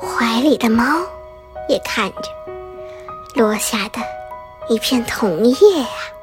怀里的猫也看着落下的一片桐叶啊。